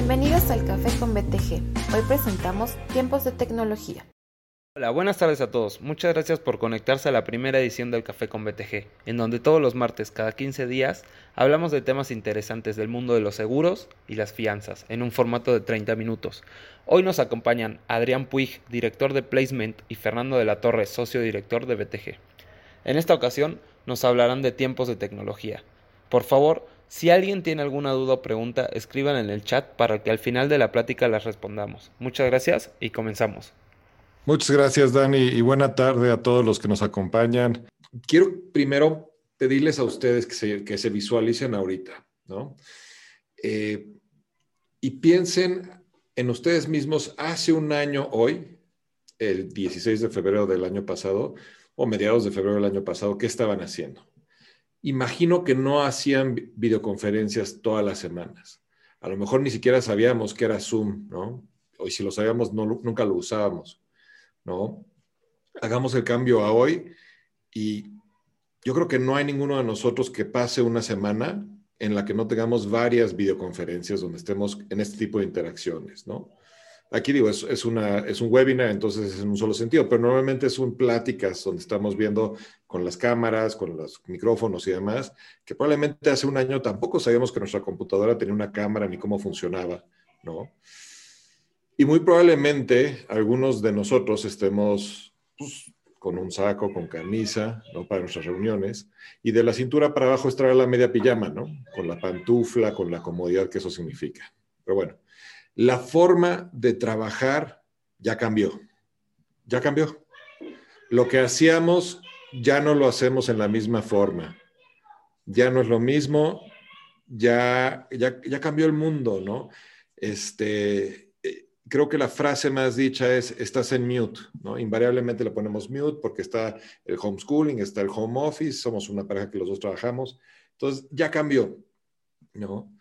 Bienvenidos al Café con BTG. Hoy presentamos Tiempos de Tecnología. Hola, buenas tardes a todos. Muchas gracias por conectarse a la primera edición del Café con BTG, en donde todos los martes, cada 15 días, hablamos de temas interesantes del mundo de los seguros y las fianzas, en un formato de 30 minutos. Hoy nos acompañan Adrián Puig, director de Placement, y Fernando de la Torre, socio director de BTG. En esta ocasión nos hablarán de tiempos de tecnología. Por favor, si alguien tiene alguna duda o pregunta, escriban en el chat para que al final de la plática las respondamos. Muchas gracias y comenzamos. Muchas gracias, Dani, y buena tarde a todos los que nos acompañan. Quiero primero pedirles a ustedes que se, visualicen ahorita, ¿no? Eh, y piensen en ustedes mismos hace un año hoy, el 16 de febrero del año pasado, o mediados de febrero del año pasado, ¿qué estaban haciendo? Imagino que no hacían videoconferencias todas las semanas. A lo mejor ni siquiera sabíamos que era Zoom, ¿no? O si lo sabíamos, no, nunca lo usábamos, ¿no? Hagamos el cambio a hoy y yo creo que no hay ninguno de nosotros que pase una semana en la que no tengamos varias videoconferencias donde estemos en este tipo de interacciones, ¿no? Aquí digo, es, un webinar, entonces es en un solo sentido, pero normalmente son pláticas donde estamos viendo con las cámaras, con los micrófonos y demás, que probablemente hace un año tampoco sabíamos que nuestra computadora tenía una cámara ni cómo funcionaba, ¿no? Y muy probablemente algunos de nosotros estemos pues, con un saco, con camisa, ¿no? Para nuestras reuniones, y de la cintura para abajo estará la media pijama, ¿no? Con la pantufla, con la comodidad que eso significa. Pero bueno, la forma de trabajar ya cambió. Ya cambió. Lo que hacíamos ya no lo hacemos en la misma forma. Ya no es lo mismo, ya, ya, cambió el mundo, ¿no? Este, eh, creo que la frase más dicha es, estás en mute, ¿no? Invariablemente le ponemos mute porque está el homeschooling, está el home office, somos una pareja que los dos trabajamos. Entonces, ya cambió, ¿no?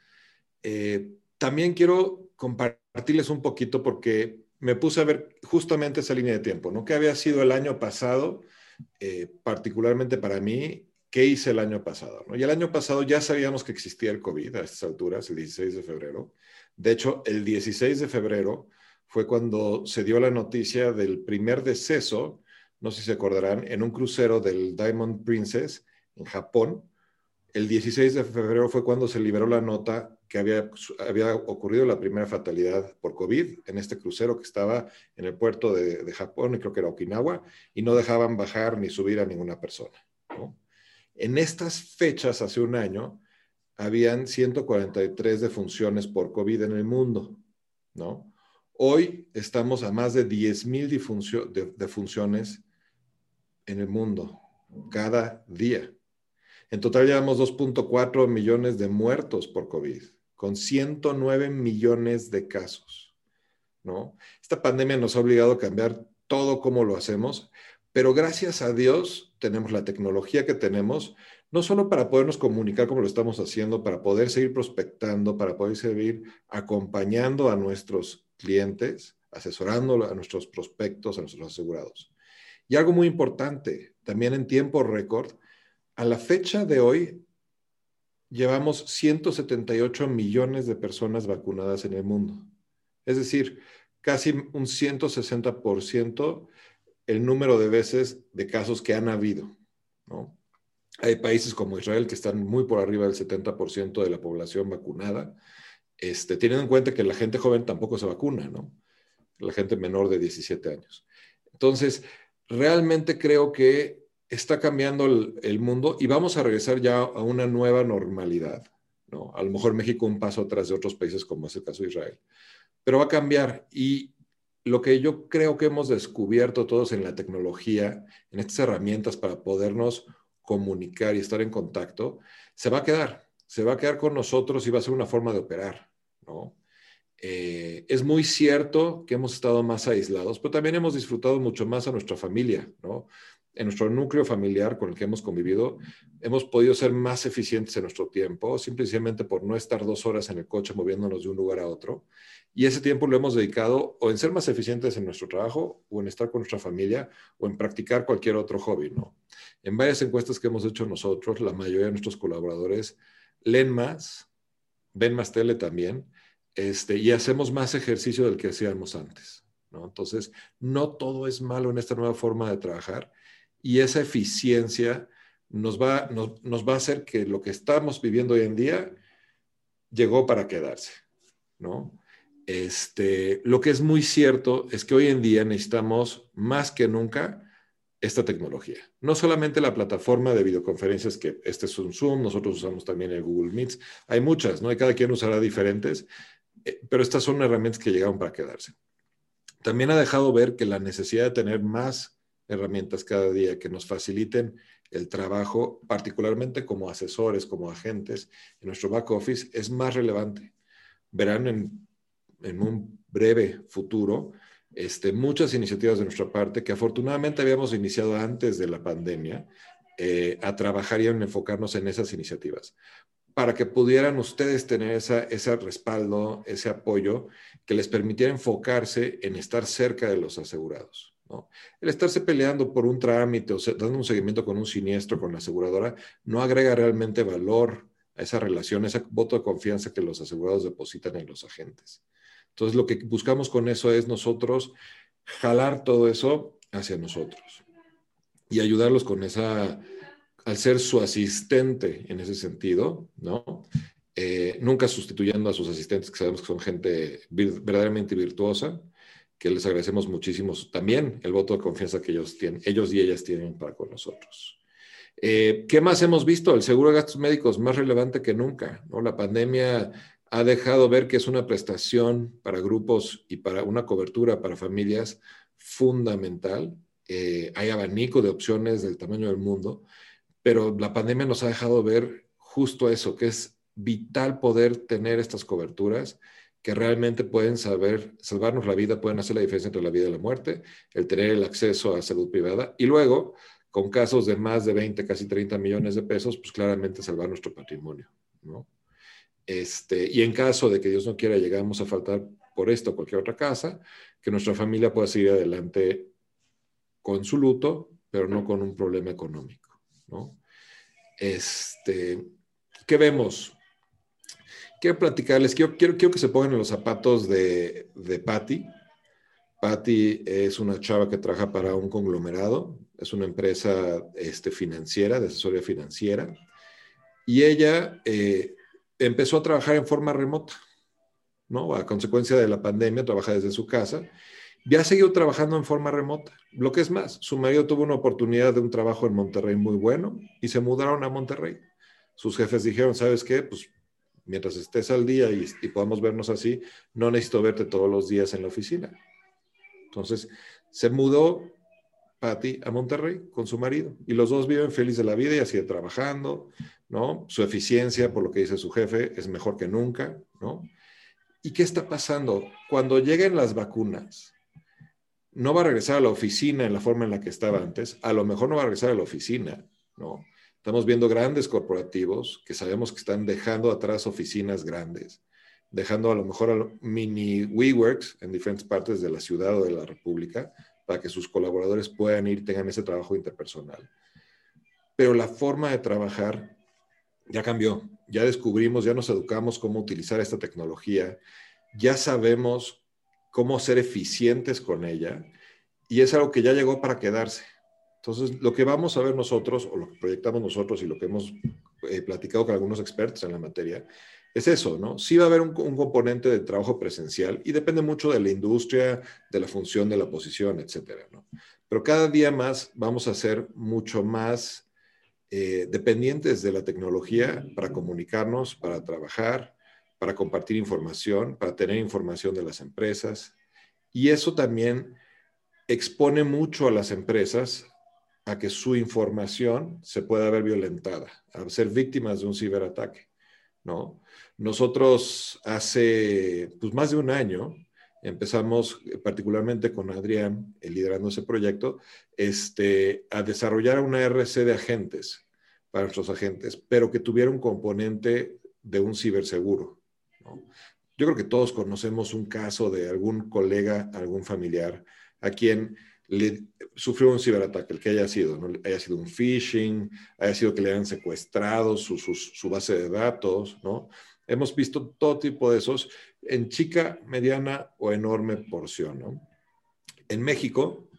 Eh, también quiero compartirles un poquito porque me puse a ver justamente esa línea de tiempo, ¿no? ¿Qué había sido el año pasado, eh, particularmente para mí? ¿Qué hice el año pasado? ¿no? Y el año pasado ya sabíamos que existía el COVID a estas alturas, el 16 de febrero. De hecho, el 16 de febrero fue cuando se dio la noticia del primer deceso, no sé si se acordarán, en un crucero del Diamond Princess en Japón. El 16 de febrero fue cuando se liberó la nota que había, había ocurrido la primera fatalidad por COVID en este crucero que estaba en el puerto de, Japón, y creo que era Okinawa, y no dejaban bajar ni subir a ninguna persona. En estas fechas, hace un año, habían 143 defunciones por COVID en el mundo. ¿no? Hoy estamos a más de 10.000 defunciones en el mundo cada día. En total llevamos 2.4 millones de muertos por COVID con 109 millones de casos. ¿no? Esta pandemia nos ha obligado a cambiar todo como lo hacemos, pero gracias a Dios tenemos la tecnología que tenemos, no solo para podernos comunicar como lo estamos haciendo, para poder seguir prospectando, para poder seguir acompañando a nuestros clientes, asesorando a nuestros prospectos, a nuestros asegurados. Y algo muy importante, también en tiempo récord, a la fecha de hoy llevamos 178 millones de personas vacunadas en el mundo. Es decir, casi un 160% el número de veces de casos que han habido. Hay países como Israel que están muy por arriba del 70% de la población vacunada, este, teniendo en cuenta que la gente joven tampoco se vacuna, la gente menor de 17 años. Entonces, realmente creo que está cambiando el, mundo y vamos a regresar ya a una nueva normalidad. ¿no? A lo mejor México un paso atrás de otros países como es el caso de Israel. Pero va a cambiar y lo que yo creo que hemos descubierto todos en la tecnología, en estas herramientas para podernos comunicar y estar en contacto, se va a quedar, se va a quedar con nosotros y va a ser una forma de operar, ¿no? Eh, es muy cierto que hemos estado más aislados, pero también hemos disfrutado mucho más a nuestra familia, ¿no? En nuestro núcleo familiar con el que hemos convivido, hemos podido ser más eficientes en nuestro tiempo, simplemente por no estar dos horas en el coche moviéndonos de un lugar a otro. Y ese tiempo lo hemos dedicado o en ser más eficientes en nuestro trabajo, o en estar con nuestra familia, o en practicar cualquier otro hobby, ¿no? En varias encuestas que hemos hecho nosotros, la mayoría de nuestros colaboradores leen más, ven más tele también, este, y hacemos más ejercicio del que hacíamos antes. ¿no? Entonces, no todo es malo en esta nueva forma de trabajar y esa eficiencia nos va, nos, nos va a hacer que lo que estamos viviendo hoy en día llegó para quedarse. ¿no? Este, lo que es muy cierto es que hoy en día necesitamos más que nunca esta tecnología. No solamente la plataforma de videoconferencias, que este es un Zoom, nosotros usamos también el Google Meets, hay muchas, ¿no? Y cada quien usará diferentes, eh, pero estas son herramientas que llegaron para quedarse. También ha dejado ver que la necesidad de tener más herramientas cada día que nos faciliten el trabajo, particularmente como asesores, como agentes en nuestro back office, es más relevante. Verán en, en un breve futuro este, muchas iniciativas de nuestra parte que afortunadamente habíamos iniciado antes de la pandemia eh, a trabajar y a enfocarnos en esas iniciativas para que pudieran ustedes tener esa, ese respaldo, ese apoyo que les permitiera enfocarse en estar cerca de los asegurados. El estarse peleando por un trámite o dando un seguimiento con un siniestro, con la aseguradora, no agrega realmente valor a esa relación, a ese voto de confianza que los asegurados depositan en los agentes. Entonces, lo que buscamos con eso es nosotros jalar todo eso hacia nosotros y ayudarlos con esa, al ser su asistente en ese sentido, ¿no? Eh, nunca sustituyendo a sus asistentes, que sabemos que son gente verdaderamente virtuosa, que les agradecemos muchísimo también el voto de confianza que ellos tienen, ellos y ellas tienen para con nosotros. Eh, ¿Qué más hemos visto? El seguro de gastos médicos más relevante que nunca, ¿no? La pandemia ha dejado ver que es una prestación para grupos y para una cobertura para familias fundamental. Eh, hay abanico de opciones del tamaño del mundo, pero la pandemia nos ha dejado ver justo eso, que es vital poder tener estas coberturas que realmente pueden saber salvarnos la vida, pueden hacer la diferencia entre la vida y la muerte, el tener el acceso a salud privada y luego, con casos de más de 20, casi 30 millones de pesos, pues claramente salvar nuestro patrimonio, ¿no? Este, y en caso de que Dios no quiera llegamos a faltar por esto o cualquier otra casa, que nuestra familia pueda seguir adelante con su luto, pero no con un problema económico. ¿no? Este, ¿Qué vemos? Quiero platicarles, quiero, que se pongan en los zapatos de, de Patty. Patty es una chava que trabaja para un conglomerado, es una empresa este, financiera, de asesoría financiera, y ella eh, empezó a trabajar en forma remota, ¿no? A consecuencia de la pandemia, trabaja desde su casa y ha seguido trabajando en forma remota. Lo que es más, su marido tuvo una oportunidad de un trabajo en Monterrey muy bueno y se mudaron a Monterrey. Sus jefes dijeron, ¿sabes qué? Pues mientras estés al día y, podamos vernos así, no necesito verte todos los días en la oficina. Entonces, se mudó Patty a Monterrey con su marido y los dos viven felices de la vida y así trabajando, ¿no? Su eficiencia, por lo que dice su jefe, es mejor que nunca, ¿no? ¿Y qué está pasando? Cuando lleguen las vacunas, no va a regresar a la oficina en la forma en la que estaba antes, a lo mejor no va a regresar a la oficina, ¿no? Estamos viendo grandes corporativos que sabemos que están dejando atrás oficinas grandes, dejando a lo mejor a mini WeWorks en diferentes partes de la ciudad o de la República para que sus colaboradores puedan ir, tengan ese trabajo interpersonal. Pero la forma de trabajar ya cambió, ya descubrimos, ya nos educamos cómo utilizar esta tecnología, ya sabemos cómo ser eficientes con ella y es algo que ya llegó para quedarse. Entonces, lo que vamos a ver nosotros, o lo que proyectamos nosotros y lo que hemos eh, platicado con algunos expertos en la materia, es eso, ¿no? Sí va a haber un, componente de trabajo presencial y depende mucho de la industria, de la función, de la posición, etcétera, ¿no? Pero cada día más vamos a ser mucho más eh, dependientes de la tecnología para comunicarnos, para trabajar, para compartir información, para tener información de las empresas. Y eso también expone mucho a las empresas a que su información se pueda ver violentada, a ser víctimas de un ciberataque. ¿no? Nosotros hace pues, más de un año empezamos, eh, particularmente con Adrián, liderando ese proyecto, este, a desarrollar una RC de agentes para nuestros agentes, pero que tuviera un componente de un ciberseguro. Yo creo que todos conocemos un caso de algún colega, algún familiar, a quien le sufrió un ciberataque, el que haya sido, ¿no? haya sido un phishing, haya sido que le hayan secuestrado su, su, base de datos, ¿no? Hemos visto todo tipo de esos en chica, mediana o enorme porción. En México,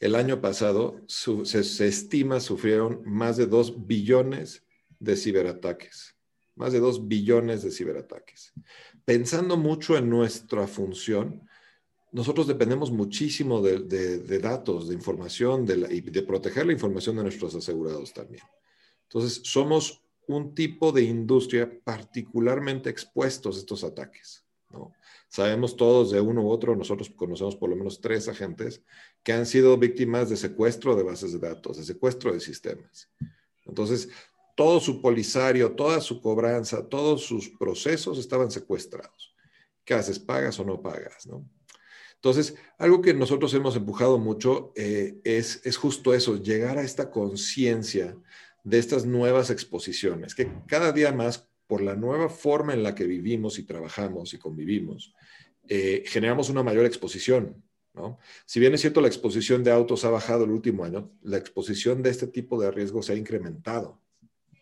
el año pasado, se, se, estima sufrieron más de 2 billones de ciberataques. Más de 2 billones de ciberataques. Pensando mucho en nuestra función, nosotros dependemos muchísimo de, datos, de información de y de proteger la información de nuestros asegurados también. Entonces, somos un tipo de industria particularmente expuestos a estos ataques. ¿no? Sabemos todos de uno u otro, nosotros conocemos por lo menos tres agentes que han sido víctimas de secuestro de bases de datos, de secuestro de sistemas. Entonces, todo su polisario, toda su cobranza, todos sus procesos estaban secuestrados. ¿Qué haces? ¿Pagas o no pagas? ¿no? Entonces, algo que nosotros hemos empujado mucho eh, es, es justo eso, llegar a esta conciencia de estas nuevas exposiciones, que cada día más, por la nueva forma en la que vivimos y trabajamos y convivimos, eh, generamos una mayor exposición. ¿no? Si bien es cierto, la exposición de autos ha bajado el último año, la exposición de este tipo de riesgos se ha incrementado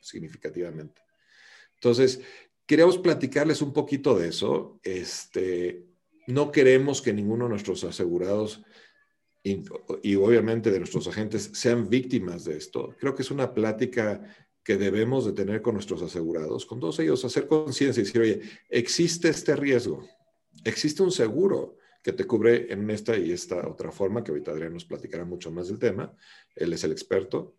significativamente. Entonces, queríamos platicarles un poquito de eso. Este, no queremos que ninguno de nuestros asegurados y, obviamente de nuestros agentes sean víctimas de esto. Creo que es una plática que debemos de tener con nuestros asegurados, con todos ellos, hacer conciencia y decir, oye, existe este riesgo, existe un seguro que te cubre en esta y esta otra forma, que ahorita Adrián nos platicará mucho más del tema, él es el experto,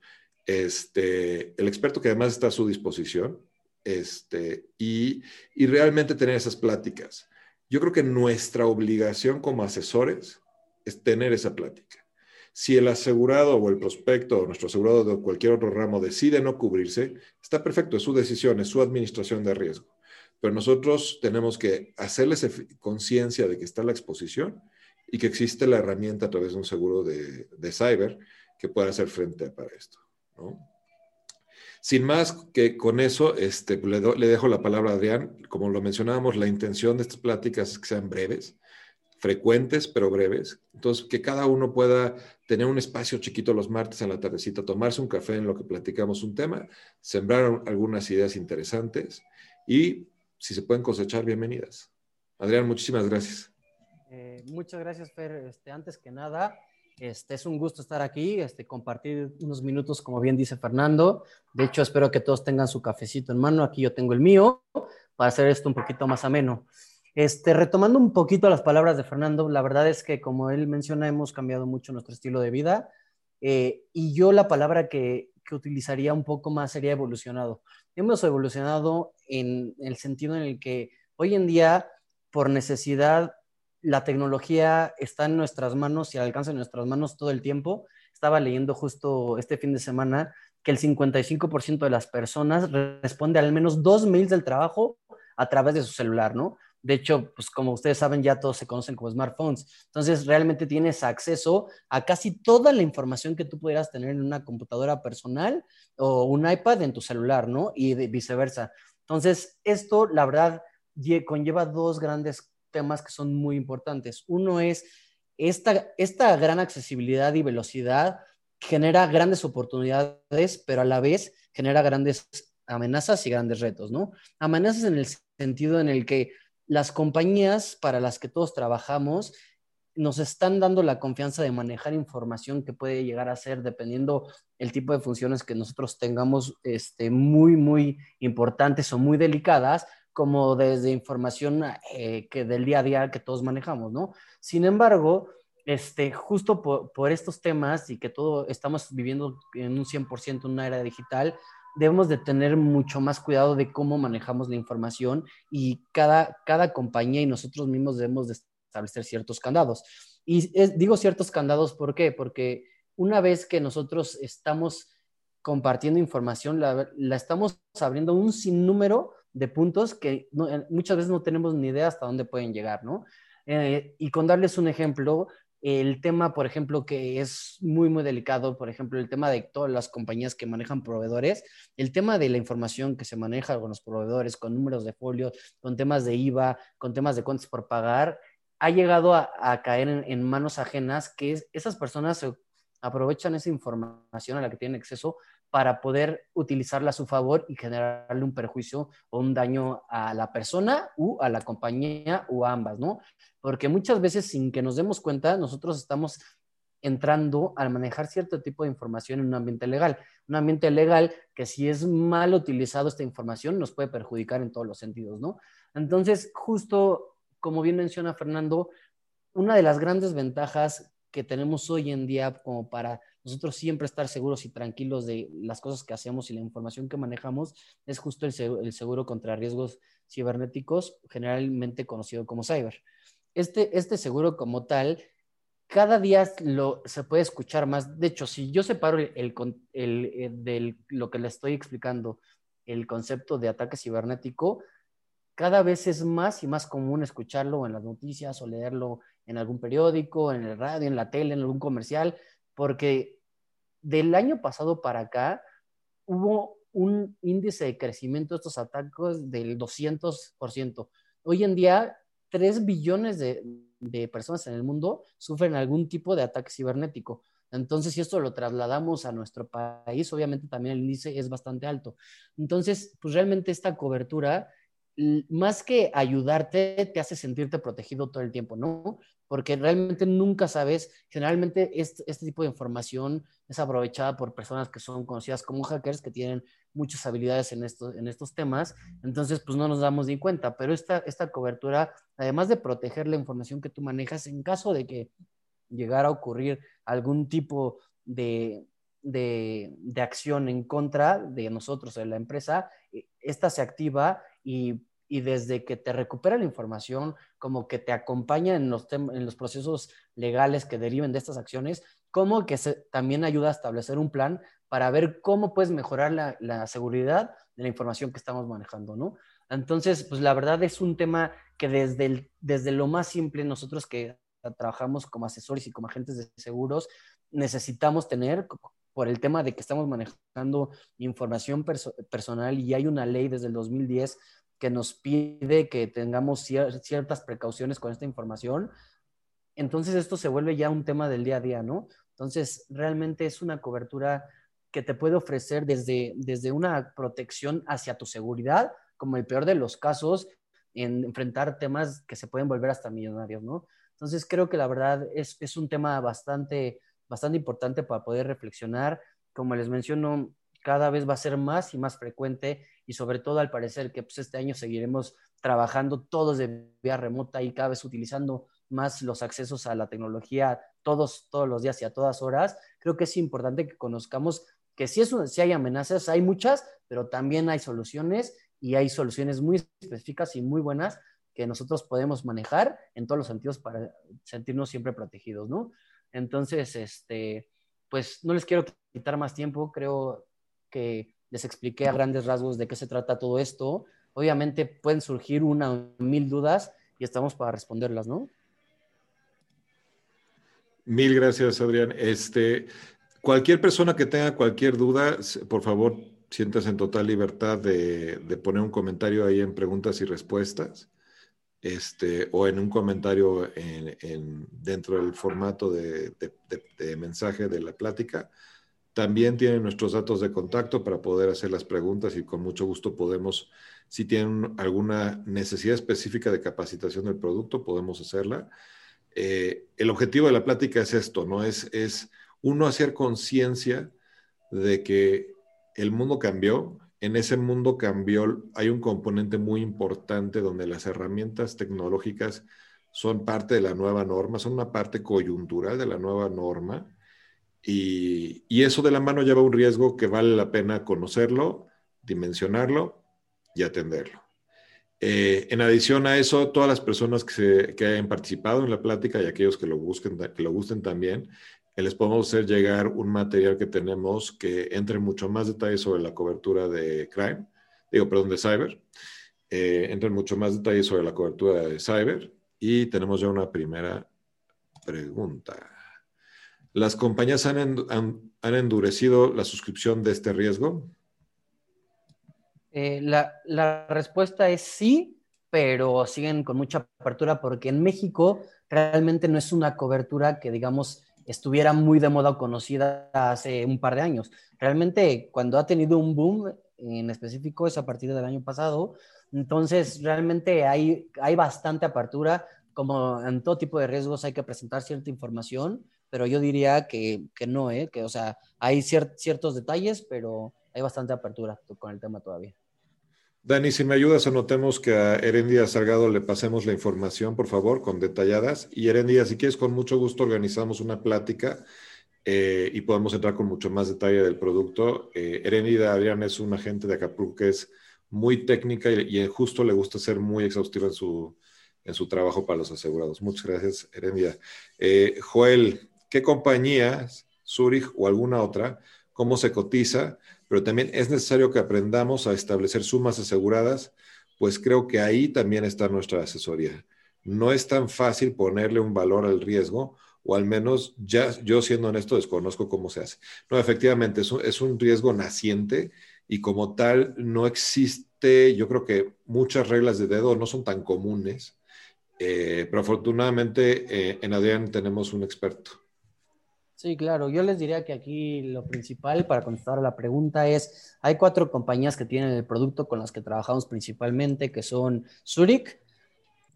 este, el experto que además está a su disposición, este, y, y realmente tener esas pláticas. Yo creo que nuestra obligación como asesores es tener esa plática. Si el asegurado o el prospecto o nuestro asegurado de cualquier otro ramo decide no cubrirse, está perfecto, es su decisión, es su administración de riesgo. Pero nosotros tenemos que hacerles conciencia de que está la exposición y que existe la herramienta a través de un seguro de, de cyber que pueda hacer frente para esto. Sin más que con eso, este, le, le, dejo la palabra a Adrián. Como lo mencionábamos, la intención de estas pláticas es que sean breves, frecuentes pero breves. Entonces, que cada uno pueda tener un espacio chiquito los martes en la tardecita, tomarse un café en lo que platicamos un tema, sembrar algunas ideas interesantes y si se pueden cosechar, bienvenidas. Adrián, muchísimas gracias. Eh, muchas gracias, Fer. Este, antes que nada, este, es un gusto estar aquí, este, compartir unos minutos, como bien dice Fernando. De hecho, espero que todos tengan su cafecito en mano. Aquí yo tengo el mío para hacer esto un poquito más ameno. Este, retomando un poquito las palabras de Fernando, la verdad es que, como él menciona, hemos cambiado mucho nuestro estilo de vida. Eh, y yo la palabra que, que utilizaría un poco más sería evolucionado. Hemos evolucionado en el sentido en el que hoy en día, por necesidad, la tecnología está en nuestras manos y al alcance de nuestras manos todo el tiempo. Estaba leyendo justo este fin de semana que el 55% de las personas responde al menos dos mails del trabajo a través de su celular, ¿no? De hecho, pues como ustedes saben, ya todos se conocen como smartphones. Entonces, realmente tienes acceso a casi toda la información que tú pudieras tener en una computadora personal o un iPad en tu celular, ¿no? Y viceversa. Entonces, esto, la verdad, conlleva dos grandes temas que son muy importantes. Uno es esta, esta gran accesibilidad y velocidad genera grandes oportunidades, pero a la vez genera grandes amenazas y grandes retos, ¿no? Amenazas en el sentido en el que las compañías para las que todos trabajamos nos están dando la confianza de manejar información que puede llegar a ser, dependiendo el tipo de funciones que nosotros tengamos, este, muy, muy importantes o muy delicadas, como desde información eh, que del día a día que todos manejamos, ¿no? Sin embargo, este, justo por, estos temas y que todo estamos viviendo en un 100% una era digital, debemos de tener mucho más cuidado de cómo manejamos la información y cada, cada compañía y nosotros mismos debemos de establecer ciertos candados. Y digo ciertos candados, ¿por? Porque una vez que nosotros estamos compartiendo información, la, la estamos abriendo un sinnúmero de puntos que eh, muchas veces no tenemos ni idea hasta dónde pueden llegar, ¿no? Eh, y con darles un ejemplo, el tema, por ejemplo, que es muy, muy delicado, por ejemplo, el tema de todas las compañías que manejan proveedores, el tema de la información que se maneja con los proveedores, con números de folio, con temas de IVA, con temas de cuentas por pagar, ha llegado a, caer en, manos ajenas que esas personas aprovechan esa información a la que tienen acceso para poder utilizarla a su favor y generarle un perjuicio o un daño a la persona u a la compañía o a ambas, ¿no? Porque muchas veces sin que nos demos cuenta, nosotros estamos entrando al manejar cierto tipo de información en un ambiente legal. Un ambiente legal que si es mal utilizado esta información nos puede perjudicar en todos los sentidos, ¿no? Entonces, justo como bien menciona Fernando, una de las grandes ventajas que tenemos hoy en día como para nosotros siempre estar seguros y tranquilos de las cosas que hacemos y la información que manejamos es justo el seguro, contra riesgos cibernéticos, generalmente conocido como cyber. Este, este seguro como tal cada día lo, se puede escuchar más. De hecho, si yo separo el, el, del, lo que le estoy explicando, el concepto de ataque cibernético, cada vez es más y más común escucharlo en las noticias o leerlo en algún periódico, en el radio, en la tele, en algún comercial, porque del año pasado para acá hubo un índice de crecimiento de estos ataques del 200%. Hoy en día, 3 billones de, de personas en el mundo sufren algún tipo de ataque cibernético. Entonces, si esto lo trasladamos a nuestro país, obviamente también el índice es bastante alto. Entonces, pues realmente esta cobertura, más que ayudarte, te hace sentirte protegido todo el tiempo, ¿no? Porque realmente nunca sabes, generalmente este, tipo de información es aprovechada por personas que son conocidas como hackers, que tienen muchas habilidades en estos, en estos temas, entonces pues no nos damos ni cuenta, pero esta, esta cobertura, además de proteger la información que tú manejas, en caso de que llegara a ocurrir algún tipo de, de, de acción en contra de nosotros, de la empresa, eh, esta se activa y y desde que te recupera la información, como que te acompaña en los, en los procesos legales que deriven de estas acciones, como que se, también ayuda a establecer un plan para ver cómo puedes mejorar la, seguridad de la información que estamos manejando, ¿no? Entonces, pues la verdad es un tema que desde, desde lo más simple nosotros que trabajamos como asesores y como agentes de seguros, necesitamos tener por el tema de que estamos manejando información personal y hay una ley desde el 2010 que nos pide que tengamos ciertas precauciones con esta información. Entonces esto se vuelve ya un tema del día a día, ¿no? Entonces realmente es una cobertura que te puede ofrecer desde, desde una protección hacia tu seguridad, como el peor de los casos, en enfrentar temas que se pueden volver hasta millonarios, ¿no? Entonces creo que la verdad es, es un tema bastante, bastante importante para poder reflexionar. Como les menciono, cada vez va a ser más y más frecuente y sobre todo al parecer que pues, este año seguiremos trabajando todos de vía remota y cada vez utilizando más los accesos a la tecnología todos, todos los días y a todas horas. Creo que es importante que conozcamos que si, es, si hay amenazas, hay muchas, pero también hay soluciones y hay soluciones muy específicas y muy buenas que nosotros podemos manejar en todos los sentidos para sentirnos siempre protegidos, ¿no? Entonces, este, pues no les quiero quitar más tiempo, creo que les expliqué a grandes rasgos de qué se trata todo esto. Obviamente pueden surgir una o mil dudas y estamos para responderlas, ¿no? Mil gracias, Adrián. Este, Cualquier persona que tenga cualquier duda, por favor, siéntase en total libertad de, poner un comentario ahí en preguntas y respuestas, este, o en un comentario en, dentro del formato de, mensaje de la plática. También tienen nuestros datos de contacto para poder hacer las preguntas y con mucho gusto podemos, si tienen alguna necesidad específica de capacitación del producto, podemos hacerla. Eh, el objetivo de la plática es esto, ¿no? Es, es uno hacer conciencia de que el mundo cambió, en ese mundo cambió, hay un componente muy importante donde las herramientas tecnológicas son parte de la nueva norma, son una parte coyuntural de la nueva norma. Y, eso de la mano lleva un riesgo que vale la pena conocerlo, dimensionarlo y atenderlo. Eh, en adición a eso, todas las personas que, se, que hayan participado en la plática y aquellos que lo, busquen, que lo gusten también, les podemos hacer llegar un material que tenemos que entre mucho más detalles sobre la cobertura de crime, digo, perdón, de cyber. Eh, entre mucho más detalles sobre la cobertura de cyber y tenemos ya una primera pregunta. ¿Las compañías han, endurecido la suscripción de este riesgo? Eh, la, respuesta es sí, pero siguen con mucha apertura porque en México realmente no es una cobertura que, digamos, estuviera muy de moda o conocida hace un par de años. Realmente, cuando ha tenido un boom en específico es a partir del año pasado. Entonces, realmente hay bastante apertura. Como en todo tipo de riesgos hay que presentar cierta información, pero yo diría que, que no, ¿eh? que, o sea, hay ciertos detalles, pero hay bastante apertura con el tema todavía. Dani, si me ayudas, anotemos que a Erendia Salgado le pasemos la información, por favor, con detalladas. Y Erendia, si quieres, con mucho gusto organizamos una plática eh, y podemos entrar con mucho más detalle del producto. Eh, Erendia Adrián es un agente de Acapulco que es muy técnica y, y, justo le gusta ser muy exhaustiva en su, en su trabajo para los asegurados. Muchas gracias, Erendia. Eh, Joel, ¿qué compañías, Zurich o alguna otra, cómo se cotiza? pero también es necesario que aprendamos a establecer sumas aseguradas, pues creo que ahí también está nuestra asesoría. No es tan fácil ponerle un valor al riesgo, o al menos ya yo siendo honesto desconozco cómo se hace. No, efectivamente, es un, es un riesgo naciente y como tal no existe, yo creo que muchas reglas de dedo no son tan comunes, eh, pero afortunadamente eh, en Adrián tenemos un experto. Sí, claro. Yo les diría que aquí lo principal para contestar a la pregunta es, hay cuatro compañías que tienen el producto con las que trabajamos principalmente, que son Zurich,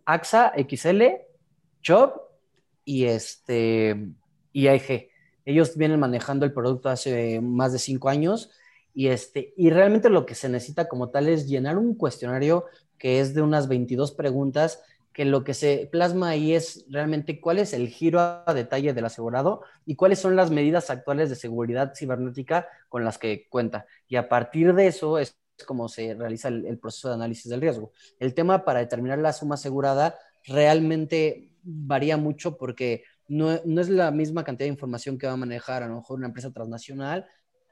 AXA, XL, Job y, este, y AIG. Ellos vienen manejando el producto hace más de cinco años y, este, y realmente lo que se necesita como tal es llenar un cuestionario que es de unas 22 preguntas que lo que se plasma ahí es realmente cuál es el giro a detalle del asegurado y cuáles son las medidas actuales de seguridad cibernética con las que cuenta. Y a partir de eso es como se realiza el, proceso de análisis del riesgo. El tema para determinar la suma asegurada realmente varía mucho porque no, no, es la misma cantidad de información que va a manejar a lo mejor una empresa transnacional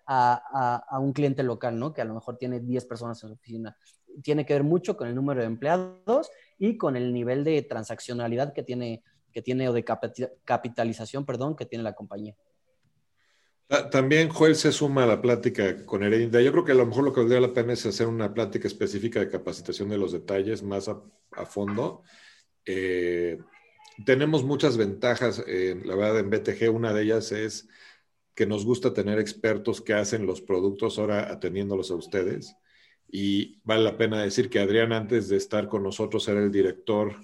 a, a, un cliente local, ¿no? Que a lo mejor tiene 10 personas en su oficina. Tiene que ver mucho con el número de empleados y con el nivel de transaccionalidad que tiene, que tiene o de capitalización, perdón, que tiene la compañía. También Joel se suma a la plática con Heredia. Yo creo que a lo mejor lo que valdría la pena es hacer una plática específica de capacitación de los detalles más a, fondo. Eh, tenemos muchas ventajas, la verdad, en BTG. Una de ellas es que nos gusta tener expertos que hacen los productos ahora atendiéndolos a ustedes. Y vale la pena decir que Adrián, antes de estar con nosotros, era el director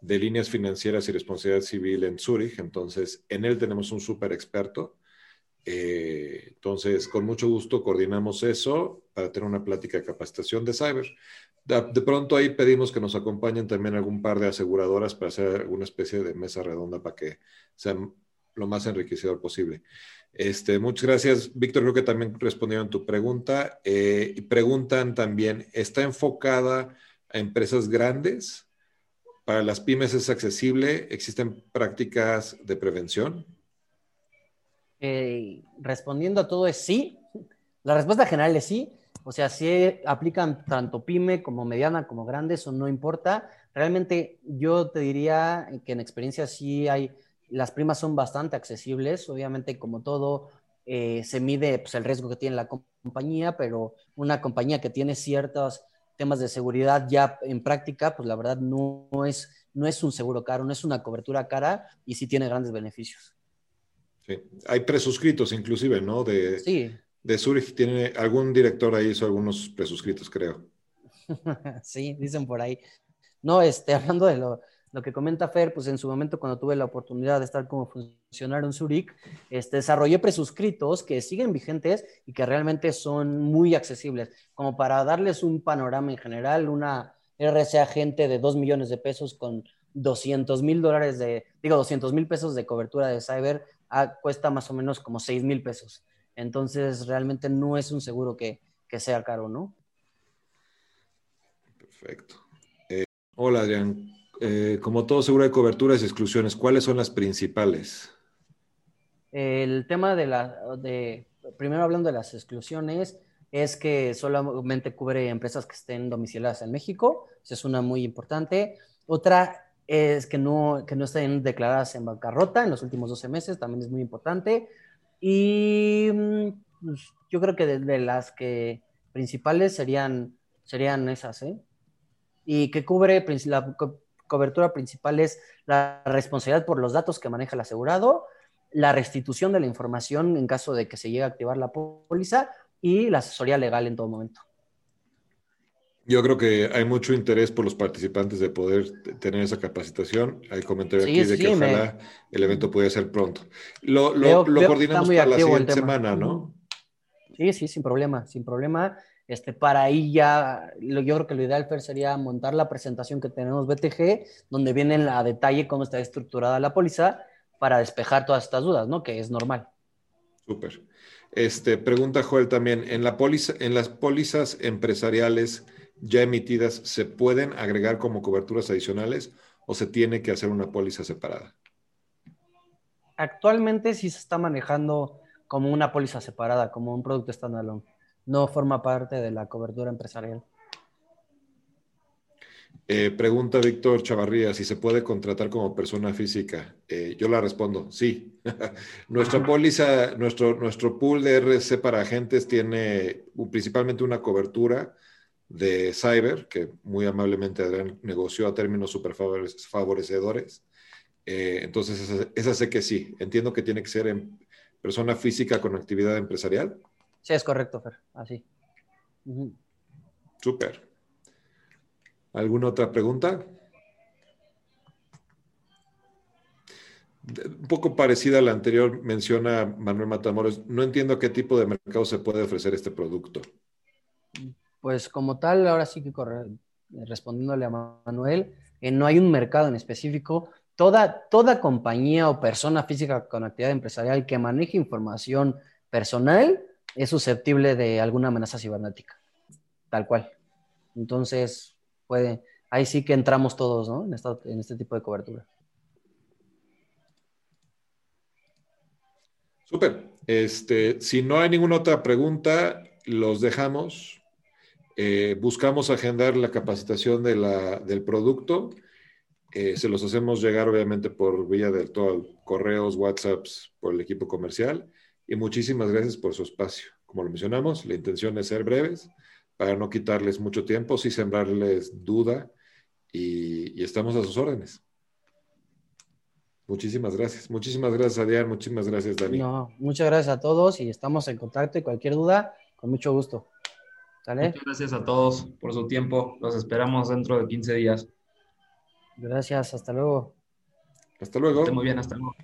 de líneas financieras y responsabilidad civil en Zurich. Entonces, en él tenemos un súper experto. Eh, entonces, con mucho gusto coordinamos eso para tener una plática de capacitación de cyber. De, de, pronto ahí pedimos que nos acompañen también algún par de aseguradoras para hacer alguna especie de mesa redonda para que sea lo más enriquecedor posible. Este, muchas gracias, Víctor. Creo que también respondieron tu pregunta. Eh, y preguntan también, ¿está enfocada a empresas grandes? ¿Para las pymes es accesible? ¿Existen prácticas de prevención? Eh, respondiendo a todo es sí. La respuesta general es sí. O sea, si aplican tanto pyme como mediana como grande, eso no importa. Realmente yo te diría que en experiencia sí hay las primas son bastante accesibles, obviamente como todo eh, se mide pues, el riesgo que tiene la compañía, pero una compañía que tiene ciertos temas de seguridad ya en práctica, pues la verdad no, es, no es un seguro caro, no es una cobertura cara y sí tiene grandes beneficios. Sí. Hay presuscritos inclusive, ¿no? De, sí. De Zurich tiene, algún director ahí hizo algunos presuscritos, creo. sí, dicen por ahí. No, este, hablando de lo, lo que comenta Fer, pues en su momento cuando tuve la oportunidad de estar como funcionario en Zurich, este, desarrollé presuscritos que siguen vigentes y que realmente son muy accesibles, como para darles un panorama en general, una RCA gente de 2 millones de pesos con 200 mil dólares de, digo, 200 mil pesos de cobertura de cyber, ah, cuesta más o menos como 6 mil pesos. Entonces, realmente no es un seguro que, que sea caro, ¿no? Perfecto. Eh, hola, Adrián. Eh, como todo seguro de coberturas y exclusiones, ¿cuáles son las principales? El tema de la, de, primero hablando de las exclusiones, es que solamente cubre empresas que estén domiciliadas en México, esa es una muy importante. Otra es que no, que no estén declaradas en bancarrota en los últimos 12 meses, también es muy importante. Y pues, yo creo que de, las que principales serían, serían esas, ¿eh? Y que cubre la, cobertura principal es la responsabilidad por los datos que maneja el asegurado la restitución de la información en caso de que se llegue a activar la póliza y la asesoría legal en todo momento. Yo creo que hay mucho interés por los participantes de poder tener esa capacitación. Hay comentarios aquí de que ojalá el evento pudiera ser pronto. Lo, lo, coordinamos para la siguiente semana, ¿no? Sí, sí, sin problema, sin problema. Este, para ahí ya, yo creo que lo ideal Fer, sería montar la presentación que tenemos BTG, donde viene a detalle cómo está estructurada la póliza para despejar todas estas dudas, ¿no? Que es normal. Súper. Este, pregunta Joel también, ¿en, la póliza, en las pólizas empresariales ya emitidas se pueden agregar como coberturas adicionales o se tiene que hacer una póliza separada? Actualmente sí se está manejando como una póliza separada, como un producto standalone. No forma parte de la cobertura empresarial. Eh, pregunta Víctor Chavarría si se puede contratar como persona física. Eh, yo la respondo, sí. Nuestra póliza, nuestro, nuestro pool de RC para agentes tiene principalmente una cobertura de cyber, que muy amablemente Adrián negoció a términos súper favorecedores. Eh, entonces, esa, sé que sí. Entiendo que tiene que ser en persona física con actividad empresarial. Sí, es correcto, Fer. Así. Súper. ¿Alguna otra pregunta? Un poco parecida a la anterior, menciona Manuel Matamoros. No entiendo qué tipo de mercado se puede ofrecer este producto. Pues como tal, ahora sí que respondiéndole a Manuel, eh, no hay un mercado en específico. Toda, toda compañía o persona física con actividad empresarial que maneje información personal es susceptible de alguna amenaza cibernética, tal cual. Entonces, puede, ahí sí que entramos todos, ¿no? En, este tipo de cobertura. Súper. Este, si no hay ninguna otra pregunta, los dejamos. Eh, buscamos agendar la capacitación del producto. Eh, se los hacemos llegar obviamente por vía de todo, correos, WhatsApps, por el equipo comercial. Y muchísimas gracias por su espacio. Como lo mencionamos, la intención es ser breves para no quitarles mucho tiempo, sí sembrarles duda y, y estamos a sus órdenes. Muchísimas gracias. Muchísimas gracias, Adrián. Muchísimas gracias, Dani. No, muchas gracias a todos y estamos en contacto y cualquier duda, con mucho gusto. Muchas gracias a todos por su tiempo. Los esperamos dentro de 15 días. Gracias, hasta luego. Hasta luego. muy bien, hasta luego.